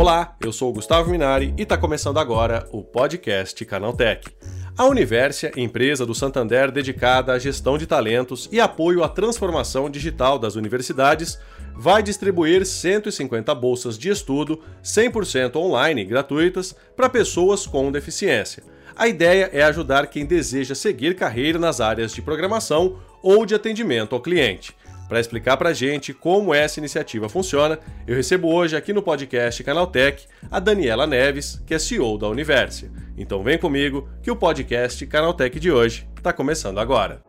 Olá, eu sou o Gustavo Minari e está começando agora o podcast Canaltech. A Universia, empresa do Santander dedicada à gestão de talentos e apoio à transformação digital das universidades, vai distribuir 150 bolsas de estudo 100% online gratuitas para pessoas com deficiência. A ideia é ajudar quem deseja seguir carreira nas áreas de programação ou de atendimento ao cliente. Para explicar para a gente como essa iniciativa funciona, eu recebo hoje aqui no podcast Canaltech a Daniela Neves, que é CEO da Universi. Então vem comigo que o podcast Canaltech de hoje está começando agora.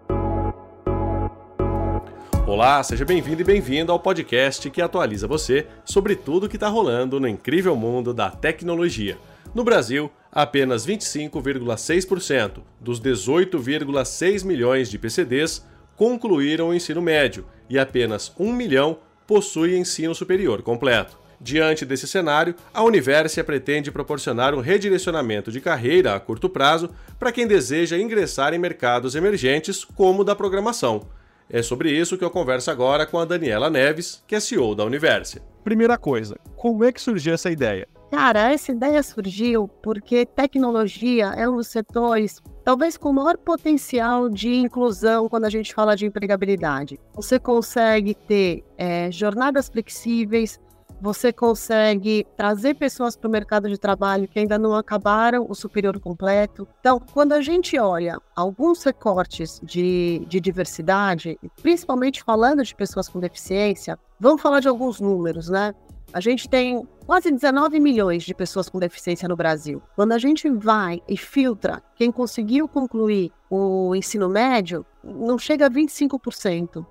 Olá, seja bem-vindo e bem-vinda ao podcast que atualiza você sobre tudo o que está rolando no incrível mundo da tecnologia. No Brasil, apenas 25,6% dos 18,6 milhões de PCDs concluíram o ensino médio e apenas 1 milhão possui ensino superior completo. Diante desse cenário, a Universia pretende proporcionar um redirecionamento de carreira a curto prazo para quem deseja ingressar em mercados emergentes como o da programação. É sobre isso que eu converso agora com a Daniela Neves, que é CEO da Universia. Primeira coisa, como é que surgiu essa ideia? Cara, essa ideia surgiu porque tecnologia é um dos setores talvez com maior potencial de inclusão quando a gente fala de empregabilidade. Você consegue ter é, jornadas flexíveis, você consegue trazer pessoas para o mercado de trabalho que ainda não acabaram o superior completo. Então, quando a gente olha alguns recortes de, de diversidade, principalmente falando de pessoas com deficiência, vamos falar de alguns números, né? A gente tem quase 19 milhões de pessoas com deficiência no Brasil. Quando a gente vai e filtra quem conseguiu concluir o ensino médio, não chega a 25%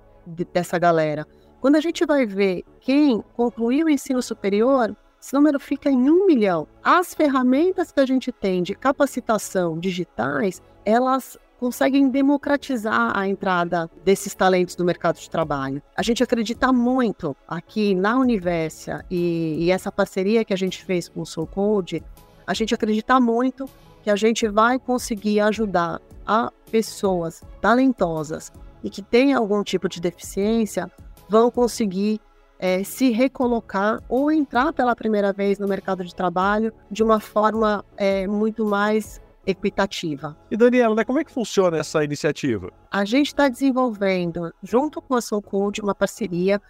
dessa galera. Quando a gente vai ver quem concluiu o ensino superior, esse número fica em um milhão. As ferramentas que a gente tem de capacitação digitais, elas conseguem democratizar a entrada desses talentos no mercado de trabalho. A gente acredita muito aqui na Universia e, e essa parceria que a gente fez com o Soul Code, a gente acredita muito que a gente vai conseguir ajudar a pessoas talentosas e que têm algum tipo de deficiência vão conseguir é, se recolocar ou entrar pela primeira vez no mercado de trabalho de uma forma é, muito mais equitativa. E Daniela, né, como é que funciona essa iniciativa? A gente está desenvolvendo, junto com a Soulcode, uma parceria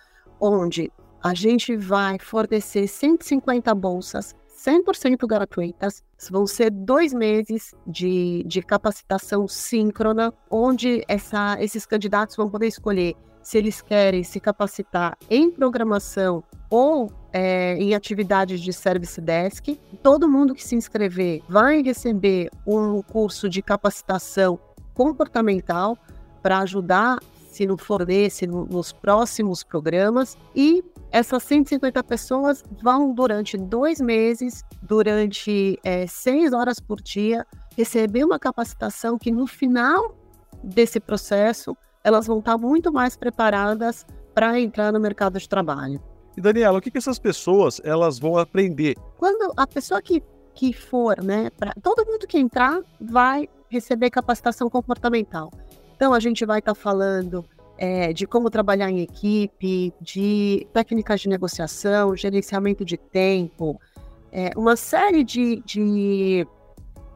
onde a gente vai fornecer 150 bolsas 100% gratuitas. Vão ser dois meses de, de capacitação síncrona, onde essa, esses candidatos vão poder escolher se eles querem se capacitar em programação ou é, em atividades de service desk. Todo mundo que se inscrever vai receber um curso de capacitação comportamental para ajudar, se não for nesse, nos próximos programas. E essas 150 pessoas vão, durante dois meses, durante é, seis horas por dia, receber uma capacitação que no final desse processo elas vão estar muito mais preparadas para entrar no mercado de trabalho. E Daniela, o que, que essas pessoas elas vão aprender? Quando a pessoa que, que for, né, pra, todo mundo que entrar vai receber capacitação comportamental. Então a gente vai estar tá falando é, de como trabalhar em equipe, de técnicas de negociação, gerenciamento de tempo, é, uma série de, de,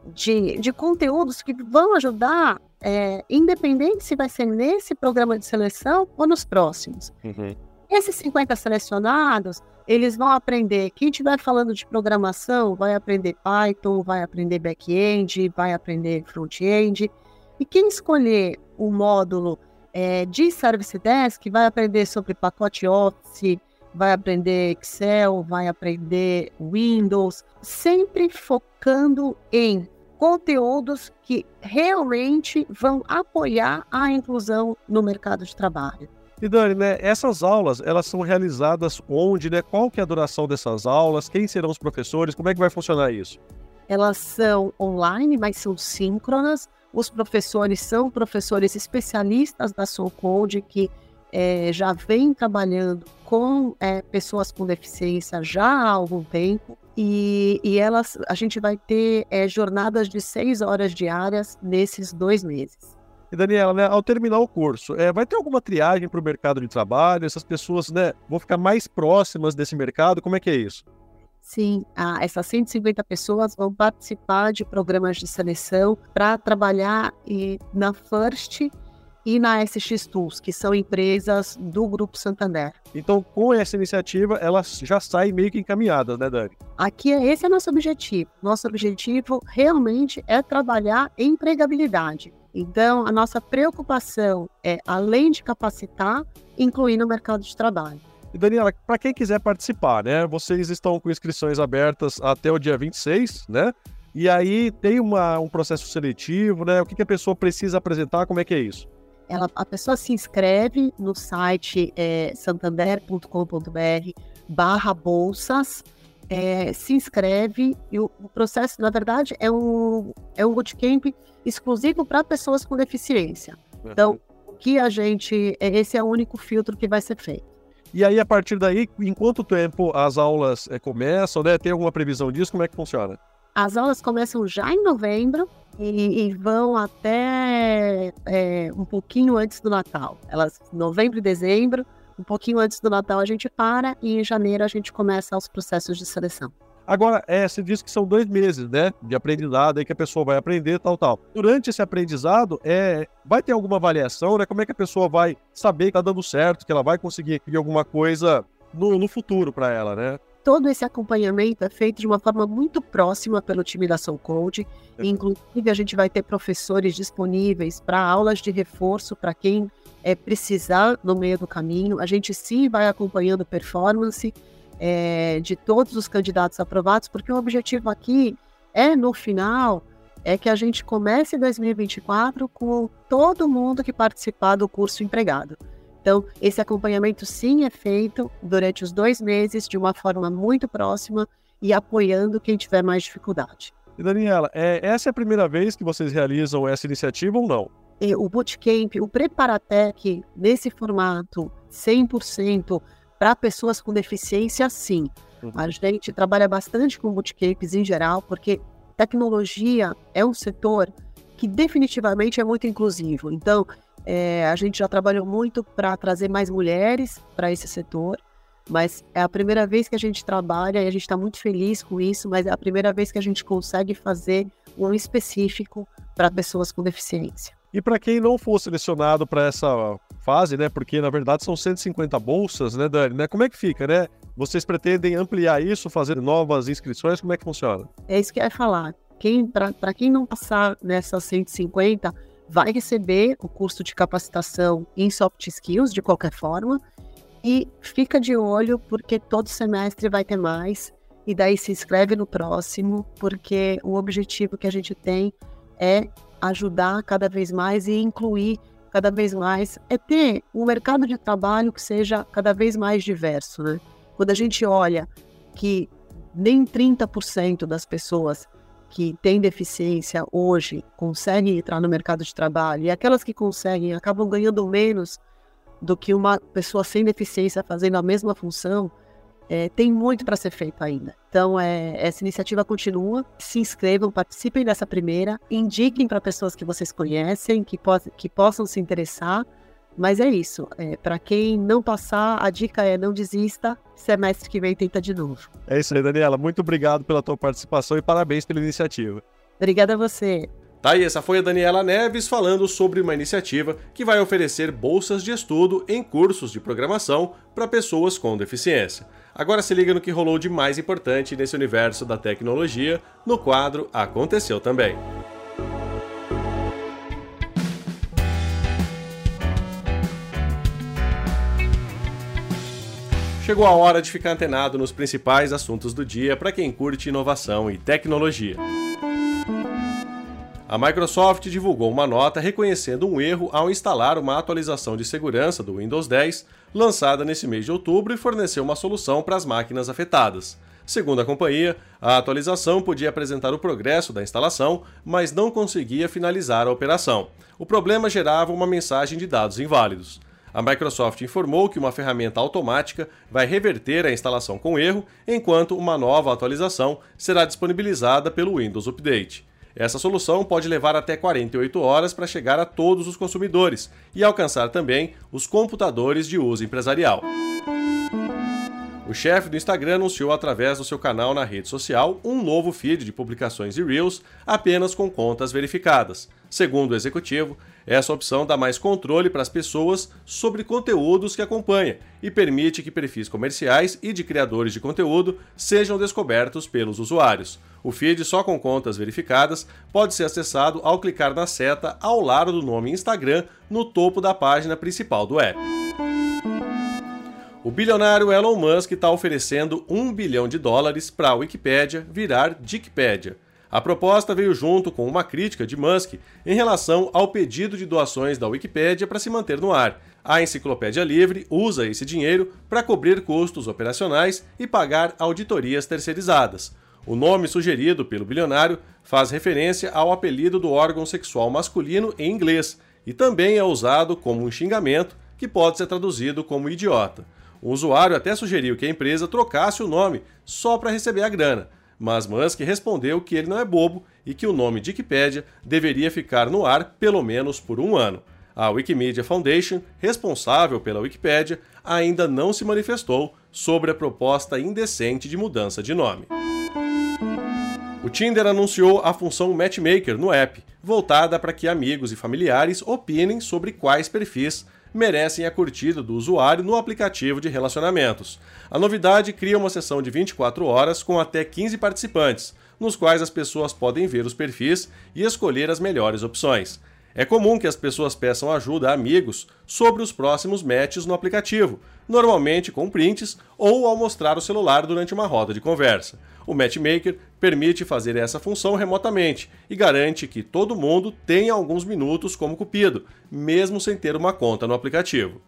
de, de conteúdos que vão ajudar é, independente se vai ser nesse programa de seleção ou nos próximos. Uhum. Esses 50 selecionados, eles vão aprender, quem estiver falando de programação, vai aprender Python, vai aprender back-end, vai aprender front-end. E quem escolher o módulo é, de Service Desk vai aprender sobre pacote Office, vai aprender Excel, vai aprender Windows, sempre focando em conteúdos que realmente vão apoiar a inclusão no mercado de trabalho. E Dani, né, essas aulas, elas são realizadas onde, né? Qual que é a duração dessas aulas? Quem serão os professores? Como é que vai funcionar isso? Elas são online, mas são síncronas. Os professores são professores especialistas da Soul Code que é, já vem trabalhando com é, pessoas com deficiência já há algum tempo. E, e elas, a gente vai ter é, jornadas de seis horas diárias nesses dois meses. E Daniela, né, ao terminar o curso, é, vai ter alguma triagem para o mercado de trabalho? Essas pessoas né, vão ficar mais próximas desse mercado? Como é que é isso? Sim, essas 150 pessoas vão participar de programas de seleção para trabalhar na First e na SX Tools, que são empresas do Grupo Santander. Então, com essa iniciativa, elas já saem meio que encaminhadas, né, Dani? Aqui, esse é nosso objetivo. Nosso objetivo realmente é trabalhar em empregabilidade. Então, a nossa preocupação é, além de capacitar, incluir no mercado de trabalho. E Daniela, para quem quiser participar, né? Vocês estão com inscrições abertas até o dia 26, né? E aí tem uma, um processo seletivo, né? O que, que a pessoa precisa apresentar? Como é que é isso? Ela, a pessoa se inscreve no site é, santander.com.br barra bolsas, é, se inscreve e o, o, processo, na verdade, é um, é um bootcamp exclusivo para pessoas com deficiência. Então, o que a gente. É, esse é o único filtro que vai ser feito. E aí, a partir daí, em quanto tempo as aulas é, começam, né? Tem alguma previsão disso? Como é que funciona? As aulas começam já em novembro e, e vão até é, um pouquinho antes do Natal. Elas, novembro e dezembro, um pouquinho antes do Natal a gente para e em janeiro a gente começa os processos de seleção. Agora, é, você disse que são dois meses, né, de aprendizado aí que a pessoa vai aprender, tal, tal. Durante esse aprendizado, é, vai ter alguma avaliação, né? Como é que a pessoa vai saber que tá dando certo, que ela vai conseguir alguma coisa no, no futuro para ela, né? Todo esse acompanhamento é feito de uma forma muito próxima pelo time da Soul Code. Inclusive, a gente vai ter professores disponíveis para aulas de reforço para quem é, precisar no meio do caminho. A gente sim vai acompanhando performance é, de todos os candidatos aprovados, porque o objetivo aqui é, no final, é que a gente comece 2024 com todo mundo que participar do curso empregado. Então, esse acompanhamento sim é feito durante os dois meses de uma forma muito próxima e apoiando quem tiver mais dificuldade. E Daniela, é, essa é a primeira vez que vocês realizam essa iniciativa ou não? E o Bootcamp, o Preparatec, nesse formato 100% para pessoas com deficiência, sim. Uhum. A gente trabalha bastante com bootcamps em geral, porque tecnologia é um setor que definitivamente é muito inclusivo. Então, é, a gente já trabalhou muito para trazer mais mulheres para esse setor, mas é a primeira vez que a gente trabalha e a gente está muito feliz com isso, mas é a primeira vez que a gente consegue fazer um específico para pessoas com deficiência. E para quem não for selecionado para essa fase, né? Porque na verdade são 150 bolsas, né, Dani? Né? Como é que fica, né? Vocês pretendem ampliar isso, fazer novas inscrições? Como é que funciona? É isso que eu ia falar. Quem, para quem não passar nessas 150, vai receber o curso de capacitação em soft skills de qualquer forma. E fica de olho, porque todo semestre vai ter mais. E daí se inscreve no próximo, porque o objetivo que a gente tem é ajudar cada vez mais e incluir cada vez mais, é ter um mercado de trabalho que seja cada vez mais diverso. Né? Quando a gente olha que nem 30% das pessoas que têm deficiência hoje conseguem entrar no mercado de trabalho e aquelas que conseguem acabam ganhando menos do que uma pessoa sem deficiência fazendo a mesma função, é, tem muito para ser feito ainda. Então, é, essa iniciativa continua. Se inscrevam, participem dessa primeira, indiquem para pessoas que vocês conhecem, que, po que possam se interessar. Mas é isso. É, para quem não passar, a dica é não desista. Semestre que vem tenta de novo. É isso aí, Daniela. Muito obrigado pela tua participação e parabéns pela iniciativa. Obrigada a você. Tá aí, essa foi a Daniela Neves falando sobre uma iniciativa que vai oferecer bolsas de estudo em cursos de programação para pessoas com deficiência. Agora se liga no que rolou de mais importante nesse universo da tecnologia no quadro Aconteceu Também. Chegou a hora de ficar antenado nos principais assuntos do dia para quem curte inovação e tecnologia. A Microsoft divulgou uma nota reconhecendo um erro ao instalar uma atualização de segurança do Windows 10 lançada nesse mês de outubro e forneceu uma solução para as máquinas afetadas. Segundo a companhia, a atualização podia apresentar o progresso da instalação, mas não conseguia finalizar a operação. O problema gerava uma mensagem de dados inválidos. A Microsoft informou que uma ferramenta automática vai reverter a instalação com erro, enquanto uma nova atualização será disponibilizada pelo Windows Update. Essa solução pode levar até 48 horas para chegar a todos os consumidores e alcançar também os computadores de uso empresarial. O chefe do Instagram anunciou através do seu canal na rede social um novo feed de publicações e Reels apenas com contas verificadas. Segundo o executivo, essa opção dá mais controle para as pessoas sobre conteúdos que acompanha e permite que perfis comerciais e de criadores de conteúdo sejam descobertos pelos usuários. O feed só com contas verificadas pode ser acessado ao clicar na seta ao lado do nome Instagram no topo da página principal do app. O bilionário Elon Musk está oferecendo um bilhão de dólares para a Wikipédia virar Dickpedia. A proposta veio junto com uma crítica de Musk em relação ao pedido de doações da Wikipédia para se manter no ar. A Enciclopédia Livre usa esse dinheiro para cobrir custos operacionais e pagar auditorias terceirizadas. O nome sugerido pelo bilionário faz referência ao apelido do órgão sexual masculino em inglês e também é usado como um xingamento que pode ser traduzido como idiota. O usuário até sugeriu que a empresa trocasse o nome só para receber a grana, mas Musk respondeu que ele não é bobo e que o nome Wikipedia deveria ficar no ar pelo menos por um ano. A Wikimedia Foundation, responsável pela Wikipedia, ainda não se manifestou sobre a proposta indecente de mudança de nome. O Tinder anunciou a função Matchmaker no app, voltada para que amigos e familiares opinem sobre quais perfis merecem a curtida do usuário no aplicativo de relacionamentos. A novidade cria uma sessão de 24 horas com até 15 participantes, nos quais as pessoas podem ver os perfis e escolher as melhores opções. É comum que as pessoas peçam ajuda a amigos sobre os próximos matches no aplicativo, normalmente com prints ou ao mostrar o celular durante uma roda de conversa. O Matchmaker permite fazer essa função remotamente e garante que todo mundo tenha alguns minutos como cupido, mesmo sem ter uma conta no aplicativo.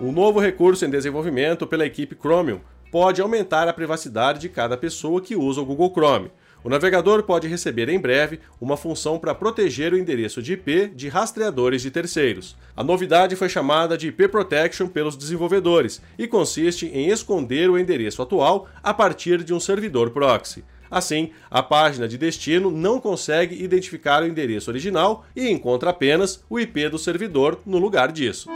Um novo recurso em desenvolvimento pela equipe Chromium pode aumentar a privacidade de cada pessoa que usa o Google Chrome. O navegador pode receber em breve uma função para proteger o endereço de IP de rastreadores de terceiros. A novidade foi chamada de IP Protection pelos desenvolvedores e consiste em esconder o endereço atual a partir de um servidor proxy. Assim, a página de destino não consegue identificar o endereço original e encontra apenas o IP do servidor no lugar disso.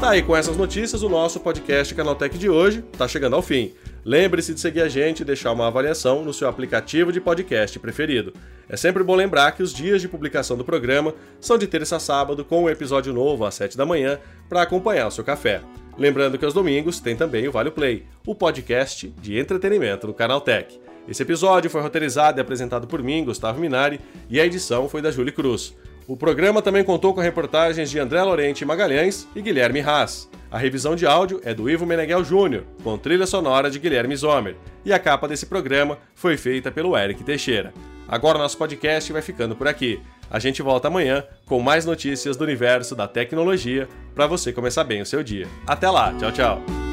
Tá aí com essas notícias, o nosso podcast Canaltech de hoje está chegando ao fim. Lembre-se de seguir a gente e deixar uma avaliação no seu aplicativo de podcast preferido. É sempre bom lembrar que os dias de publicação do programa são de terça a sábado, com um episódio novo às 7 da manhã, para acompanhar o seu café. Lembrando que aos domingos tem também o Vale Play, o podcast de entretenimento do Canal Tech. Esse episódio foi roteirizado e apresentado por mim, Gustavo Minari, e a edição foi da Julie Cruz. O programa também contou com reportagens de André Lorente Magalhães e Guilherme Haas. A revisão de áudio é do Ivo Meneghel Júnior, com trilha sonora de Guilherme Zomer, e a capa desse programa foi feita pelo Eric Teixeira. Agora nosso podcast vai ficando por aqui. A gente volta amanhã com mais notícias do universo da tecnologia para você começar bem o seu dia. Até lá, tchau, tchau.